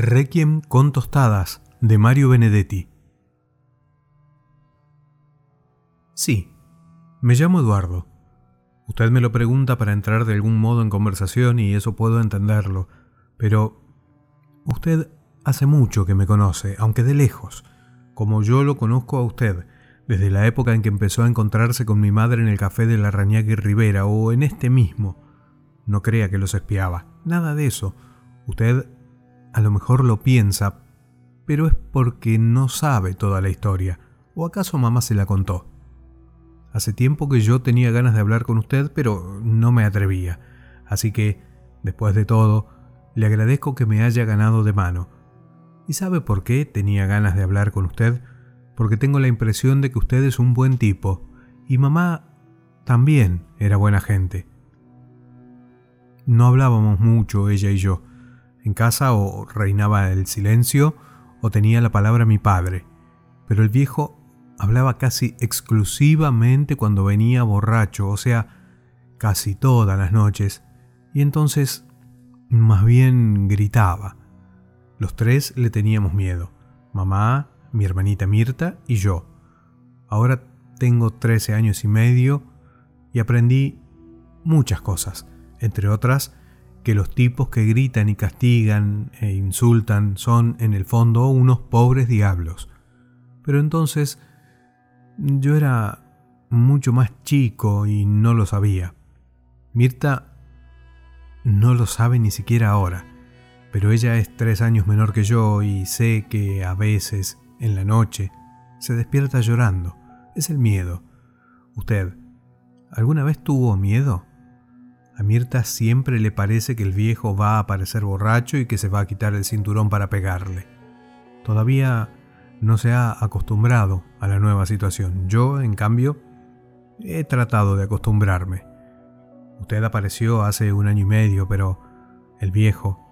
Requiem con tostadas de Mario Benedetti. Sí, me llamo Eduardo. Usted me lo pregunta para entrar de algún modo en conversación y eso puedo entenderlo, pero usted hace mucho que me conoce, aunque de lejos, como yo lo conozco a usted, desde la época en que empezó a encontrarse con mi madre en el café de la Rañaga y Rivera o en este mismo. No crea que los espiaba, nada de eso. Usted a lo mejor lo piensa, pero es porque no sabe toda la historia, o acaso mamá se la contó. Hace tiempo que yo tenía ganas de hablar con usted, pero no me atrevía, así que, después de todo, le agradezco que me haya ganado de mano. ¿Y sabe por qué tenía ganas de hablar con usted? Porque tengo la impresión de que usted es un buen tipo, y mamá también era buena gente. No hablábamos mucho ella y yo, en casa o reinaba el silencio o tenía la palabra mi padre, pero el viejo hablaba casi exclusivamente cuando venía borracho, o sea, casi todas las noches, y entonces más bien gritaba. Los tres le teníamos miedo, mamá, mi hermanita Mirta y yo. Ahora tengo 13 años y medio y aprendí muchas cosas, entre otras, que los tipos que gritan y castigan e insultan son en el fondo unos pobres diablos. Pero entonces yo era mucho más chico y no lo sabía. Mirta no lo sabe ni siquiera ahora, pero ella es tres años menor que yo y sé que a veces, en la noche, se despierta llorando. Es el miedo. ¿Usted alguna vez tuvo miedo? A Mirta siempre le parece que el viejo va a aparecer borracho y que se va a quitar el cinturón para pegarle. Todavía no se ha acostumbrado a la nueva situación. Yo, en cambio, he tratado de acostumbrarme. Usted apareció hace un año y medio, pero el viejo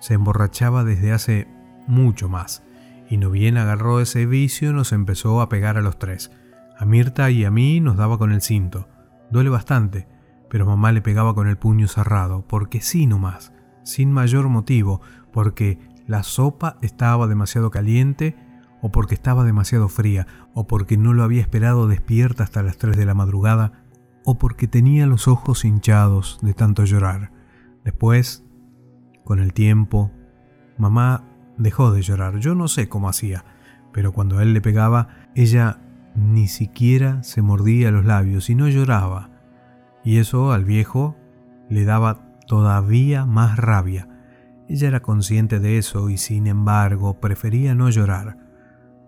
se emborrachaba desde hace mucho más, y no bien agarró ese vicio nos empezó a pegar a los tres. A Mirta y a mí nos daba con el cinto. Duele bastante, pero mamá le pegaba con el puño cerrado, porque sí nomás, sin mayor motivo, porque la sopa estaba demasiado caliente, o porque estaba demasiado fría, o porque no lo había esperado despierta hasta las 3 de la madrugada, o porque tenía los ojos hinchados de tanto llorar. Después, con el tiempo, mamá dejó de llorar. Yo no sé cómo hacía, pero cuando él le pegaba, ella ni siquiera se mordía los labios y no lloraba y eso al viejo le daba todavía más rabia. Ella era consciente de eso y sin embargo prefería no llorar.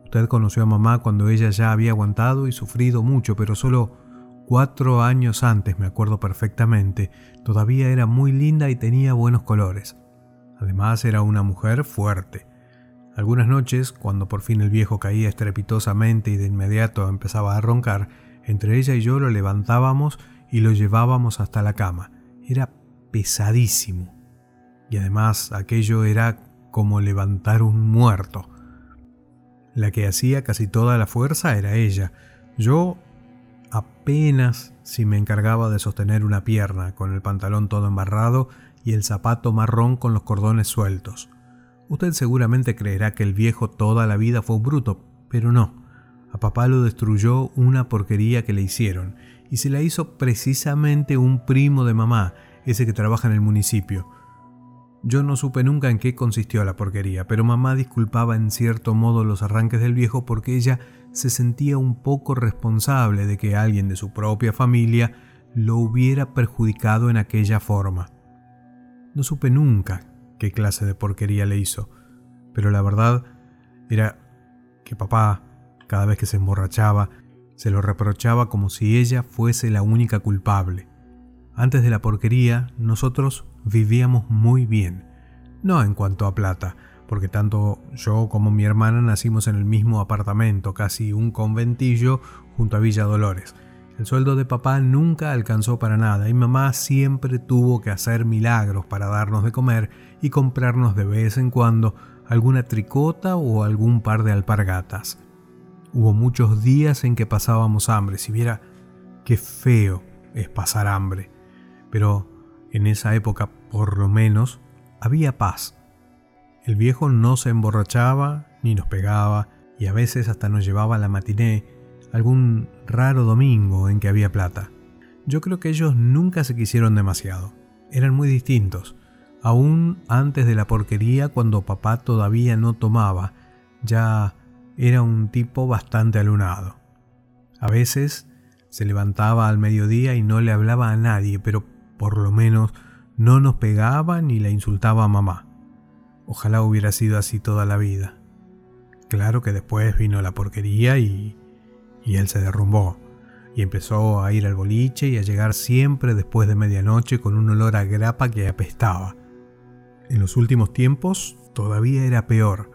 Usted conoció a mamá cuando ella ya había aguantado y sufrido mucho, pero solo cuatro años antes, me acuerdo perfectamente, todavía era muy linda y tenía buenos colores. Además era una mujer fuerte. Algunas noches, cuando por fin el viejo caía estrepitosamente y de inmediato empezaba a roncar, entre ella y yo lo levantábamos y lo llevábamos hasta la cama. Era pesadísimo. Y además aquello era como levantar un muerto. La que hacía casi toda la fuerza era ella. Yo apenas si me encargaba de sostener una pierna con el pantalón todo embarrado y el zapato marrón con los cordones sueltos. Usted seguramente creerá que el viejo toda la vida fue un bruto, pero no. A papá lo destruyó una porquería que le hicieron, y se la hizo precisamente un primo de mamá, ese que trabaja en el municipio. Yo no supe nunca en qué consistió la porquería, pero mamá disculpaba en cierto modo los arranques del viejo porque ella se sentía un poco responsable de que alguien de su propia familia lo hubiera perjudicado en aquella forma. No supe nunca qué clase de porquería le hizo, pero la verdad era que papá, cada vez que se emborrachaba, se lo reprochaba como si ella fuese la única culpable. Antes de la porquería, nosotros vivíamos muy bien. No en cuanto a plata, porque tanto yo como mi hermana nacimos en el mismo apartamento, casi un conventillo junto a Villa Dolores. El sueldo de papá nunca alcanzó para nada y mamá siempre tuvo que hacer milagros para darnos de comer y comprarnos de vez en cuando alguna tricota o algún par de alpargatas. Hubo muchos días en que pasábamos hambre, si viera qué feo es pasar hambre. Pero en esa época, por lo menos, había paz. El viejo no se emborrachaba ni nos pegaba y a veces hasta nos llevaba a la matiné algún raro domingo en que había plata. Yo creo que ellos nunca se quisieron demasiado. Eran muy distintos. Aún antes de la porquería, cuando papá todavía no tomaba, ya era un tipo bastante alunado. A veces se levantaba al mediodía y no le hablaba a nadie, pero por lo menos no nos pegaba ni la insultaba a mamá. Ojalá hubiera sido así toda la vida. Claro que después vino la porquería y, y él se derrumbó y empezó a ir al boliche y a llegar siempre después de medianoche con un olor a grapa que apestaba. En los últimos tiempos todavía era peor,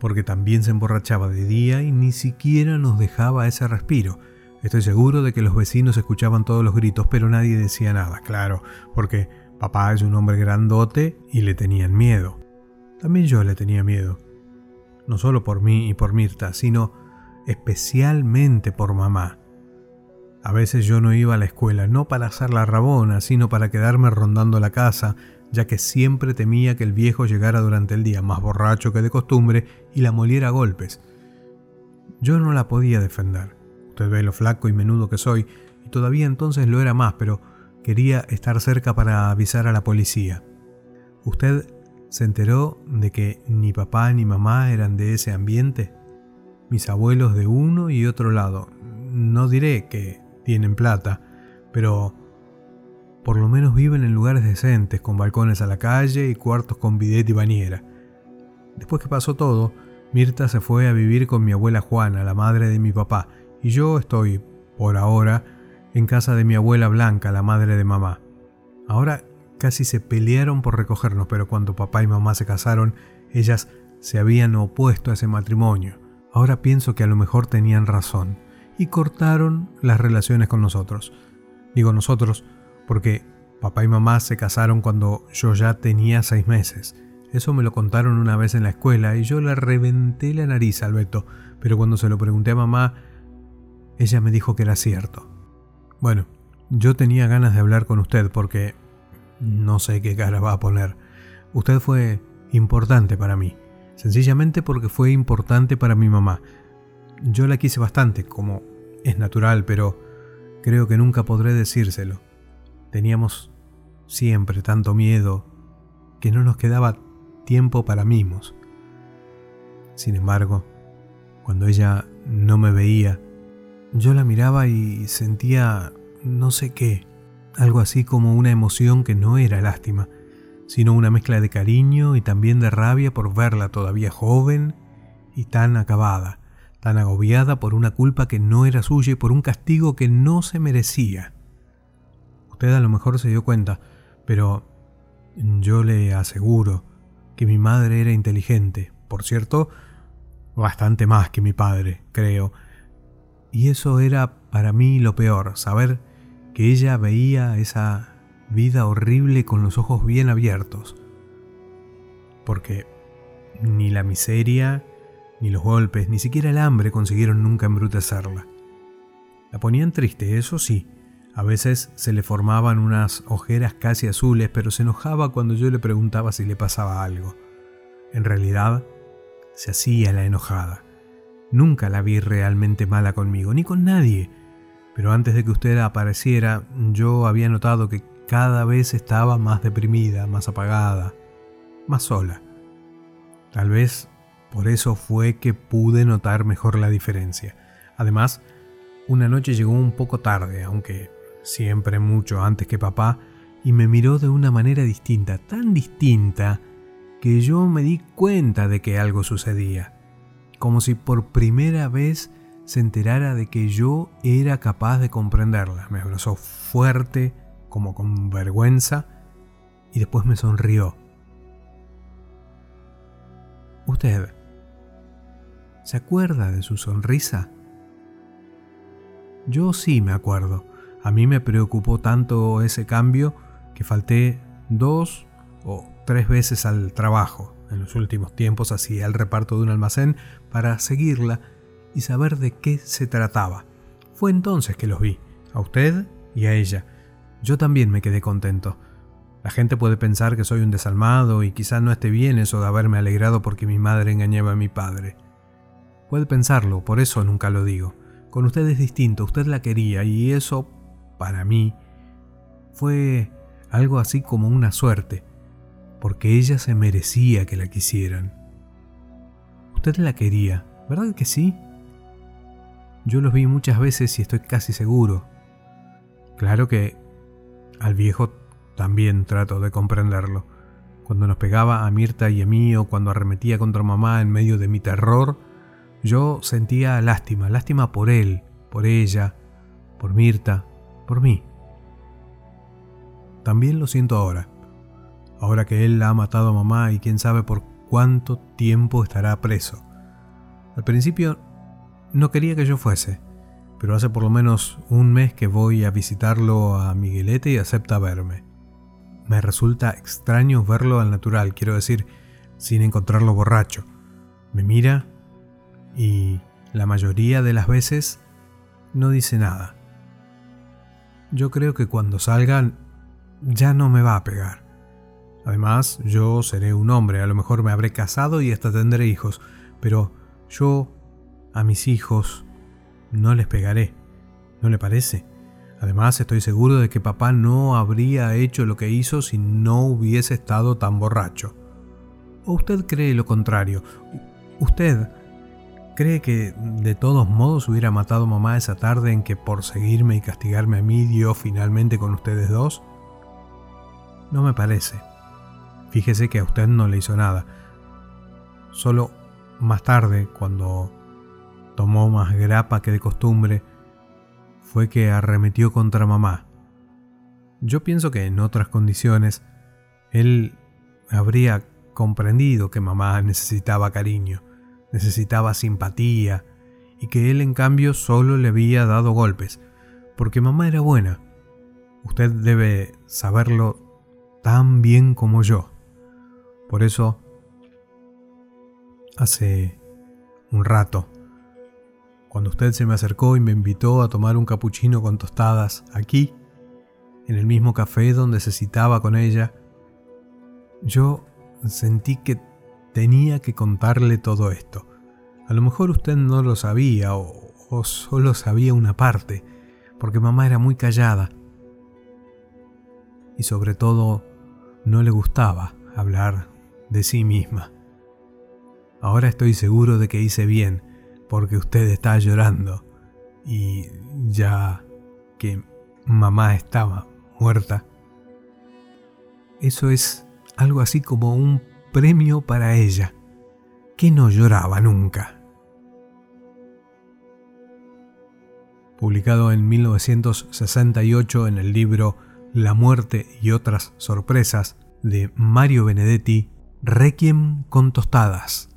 porque también se emborrachaba de día y ni siquiera nos dejaba ese respiro. Estoy seguro de que los vecinos escuchaban todos los gritos, pero nadie decía nada, claro, porque papá es un hombre grandote y le tenían miedo. También yo le tenía miedo. No solo por mí y por Mirta, sino especialmente por mamá. A veces yo no iba a la escuela, no para hacer la rabona, sino para quedarme rondando la casa, ya que siempre temía que el viejo llegara durante el día más borracho que de costumbre y la moliera a golpes. Yo no la podía defender. Usted ve lo flaco y menudo que soy, y todavía entonces lo era más, pero quería estar cerca para avisar a la policía. ¿Usted se enteró de que ni papá ni mamá eran de ese ambiente? Mis abuelos de uno y otro lado. No diré que tienen plata, pero por lo menos viven en lugares decentes, con balcones a la calle y cuartos con bidet y bañera. Después que pasó todo, Mirta se fue a vivir con mi abuela Juana, la madre de mi papá, y yo estoy, por ahora, en casa de mi abuela Blanca, la madre de mamá. Ahora casi se pelearon por recogernos, pero cuando papá y mamá se casaron, ellas se habían opuesto a ese matrimonio. Ahora pienso que a lo mejor tenían razón y cortaron las relaciones con nosotros. Digo nosotros porque papá y mamá se casaron cuando yo ya tenía seis meses. Eso me lo contaron una vez en la escuela y yo le reventé la nariz al Beto, pero cuando se lo pregunté a mamá, ella me dijo que era cierto. Bueno, yo tenía ganas de hablar con usted porque no sé qué cara va a poner. Usted fue importante para mí, sencillamente porque fue importante para mi mamá. Yo la quise bastante, como es natural, pero creo que nunca podré decírselo. Teníamos siempre tanto miedo que no nos quedaba tiempo para mimos. Sin embargo, cuando ella no me veía, yo la miraba y sentía no sé qué, algo así como una emoción que no era lástima, sino una mezcla de cariño y también de rabia por verla todavía joven y tan acabada, tan agobiada por una culpa que no era suya y por un castigo que no se merecía. Usted a lo mejor se dio cuenta, pero yo le aseguro que mi madre era inteligente, por cierto, bastante más que mi padre, creo. Y eso era para mí lo peor, saber que ella veía esa vida horrible con los ojos bien abiertos. Porque ni la miseria, ni los golpes, ni siquiera el hambre consiguieron nunca embrutecerla. La ponían triste, eso sí. A veces se le formaban unas ojeras casi azules, pero se enojaba cuando yo le preguntaba si le pasaba algo. En realidad, se hacía la enojada. Nunca la vi realmente mala conmigo, ni con nadie pero antes de que usted apareciera, yo había notado que cada vez estaba más deprimida, más apagada, más sola. Tal vez por eso fue que pude notar mejor la diferencia. Además, una noche llegó un poco tarde, aunque siempre mucho antes que papá, y me miró de una manera distinta, tan distinta, que yo me di cuenta de que algo sucedía, como si por primera vez se enterara de que yo era capaz de comprenderla. Me abrazó fuerte, como con vergüenza, y después me sonrió. ¿Usted se acuerda de su sonrisa? Yo sí me acuerdo. A mí me preocupó tanto ese cambio que falté dos o tres veces al trabajo. En los últimos tiempos hacía el reparto de un almacén para seguirla y saber de qué se trataba. Fue entonces que los vi, a usted y a ella. Yo también me quedé contento. La gente puede pensar que soy un desalmado y quizás no esté bien eso de haberme alegrado porque mi madre engañaba a mi padre. Puede pensarlo, por eso nunca lo digo. Con usted es distinto, usted la quería y eso, para mí, fue algo así como una suerte, porque ella se merecía que la quisieran. Usted la quería, ¿verdad que sí? Yo los vi muchas veces y estoy casi seguro. Claro que al viejo también trato de comprenderlo. Cuando nos pegaba a Mirta y a mí o cuando arremetía contra mamá en medio de mi terror, yo sentía lástima, lástima por él, por ella, por Mirta, por mí. También lo siento ahora, ahora que él ha matado a mamá y quién sabe por cuánto tiempo estará preso. Al principio no quería que yo fuese, pero hace por lo menos un mes que voy a visitarlo a Miguelete y acepta verme. Me resulta extraño verlo al natural, quiero decir, sin encontrarlo borracho. Me mira y la mayoría de las veces no dice nada. Yo creo que cuando salgan ya no me va a pegar. Además, yo seré un hombre, a lo mejor me habré casado y hasta tendré hijos, pero yo a mis hijos no les pegaré. ¿No le parece? Además, estoy seguro de que papá no habría hecho lo que hizo si no hubiese estado tan borracho. ¿O usted cree lo contrario? ¿Usted cree que de todos modos hubiera matado a mamá esa tarde en que por seguirme y castigarme a mí dio finalmente con ustedes dos? No me parece. Fíjese que a usted no le hizo nada. Solo más tarde, cuando tomó más grapa que de costumbre, fue que arremetió contra mamá. Yo pienso que en otras condiciones él habría comprendido que mamá necesitaba cariño, necesitaba simpatía, y que él en cambio solo le había dado golpes, porque mamá era buena. Usted debe saberlo tan bien como yo. Por eso, hace un rato, cuando usted se me acercó y me invitó a tomar un capuchino con tostadas aquí, en el mismo café donde se citaba con ella, yo sentí que tenía que contarle todo esto. A lo mejor usted no lo sabía o, solo sabía una parte, porque mamá era muy callada. Y sobre todo, no le gustaba hablar de sí misma. Ahora estoy seguro de que hice bien, porque usted está llorando y ya que mamá estaba muerta. Eso es algo así como un premio para ella, que no lloraba nunca. Publicado en 1968 en el libro La muerte y otras sorpresas de Mario Benedetti, Requiem con tostadas.